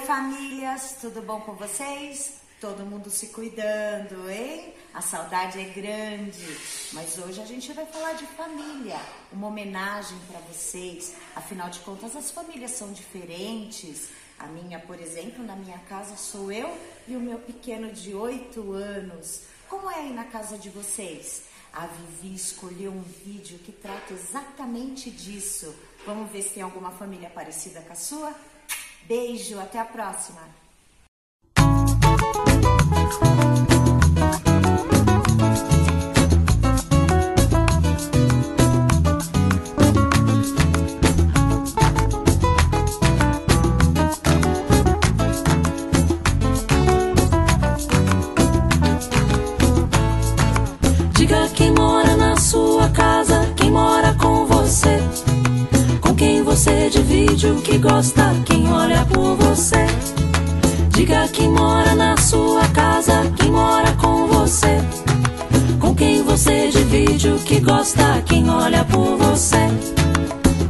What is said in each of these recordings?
famílias, tudo bom com vocês? Todo mundo se cuidando, hein? A saudade é grande, mas hoje a gente vai falar de família, uma homenagem para vocês. Afinal de contas, as famílias são diferentes. A minha, por exemplo, na minha casa sou eu e o meu pequeno de 8 anos. Como é aí na casa de vocês? A Vivi escolheu um vídeo que trata exatamente disso. Vamos ver se tem alguma família parecida com a sua? Beijo, até a próxima! Gosta, quem olha por você. Diga quem mora na sua casa, quem mora com você. Com quem você divide o que gosta, quem olha por você.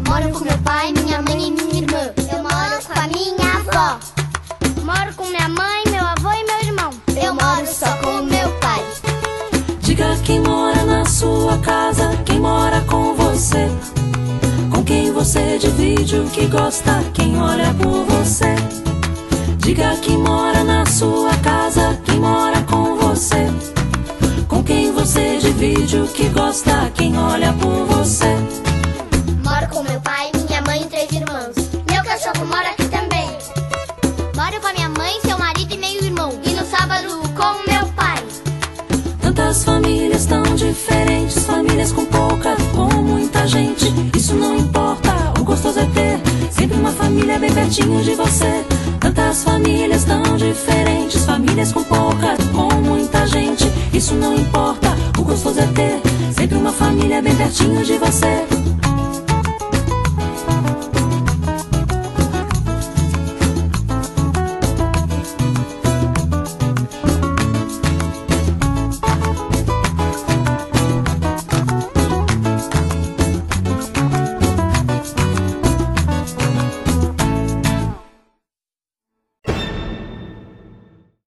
Moro com meu pai, minha mãe e minha irmã. Eu moro com a minha avó. Moro com minha mãe, meu avô e meu irmão. Eu moro só com meu pai. Diga quem mora na sua casa, quem mora com você. Você divide o que gosta, quem olha por você. Diga quem mora na sua casa, quem mora com você. Com quem você divide o que gosta, quem olha por você. Moro com meu pai, minha mãe e três irmãos. Meu cachorro mora aqui também. Moro com a minha mãe, seu marido e meu irmão. E no sábado com meu pai. Tantas famílias tão diferentes, famílias com pouca, com muita gente. Isso não importa, gostoso é ter sempre uma família bem pertinho de você. Tantas famílias tão diferentes, famílias com pouca, com muita gente. Isso não importa, o gostoso é ter sempre uma família bem pertinho de você.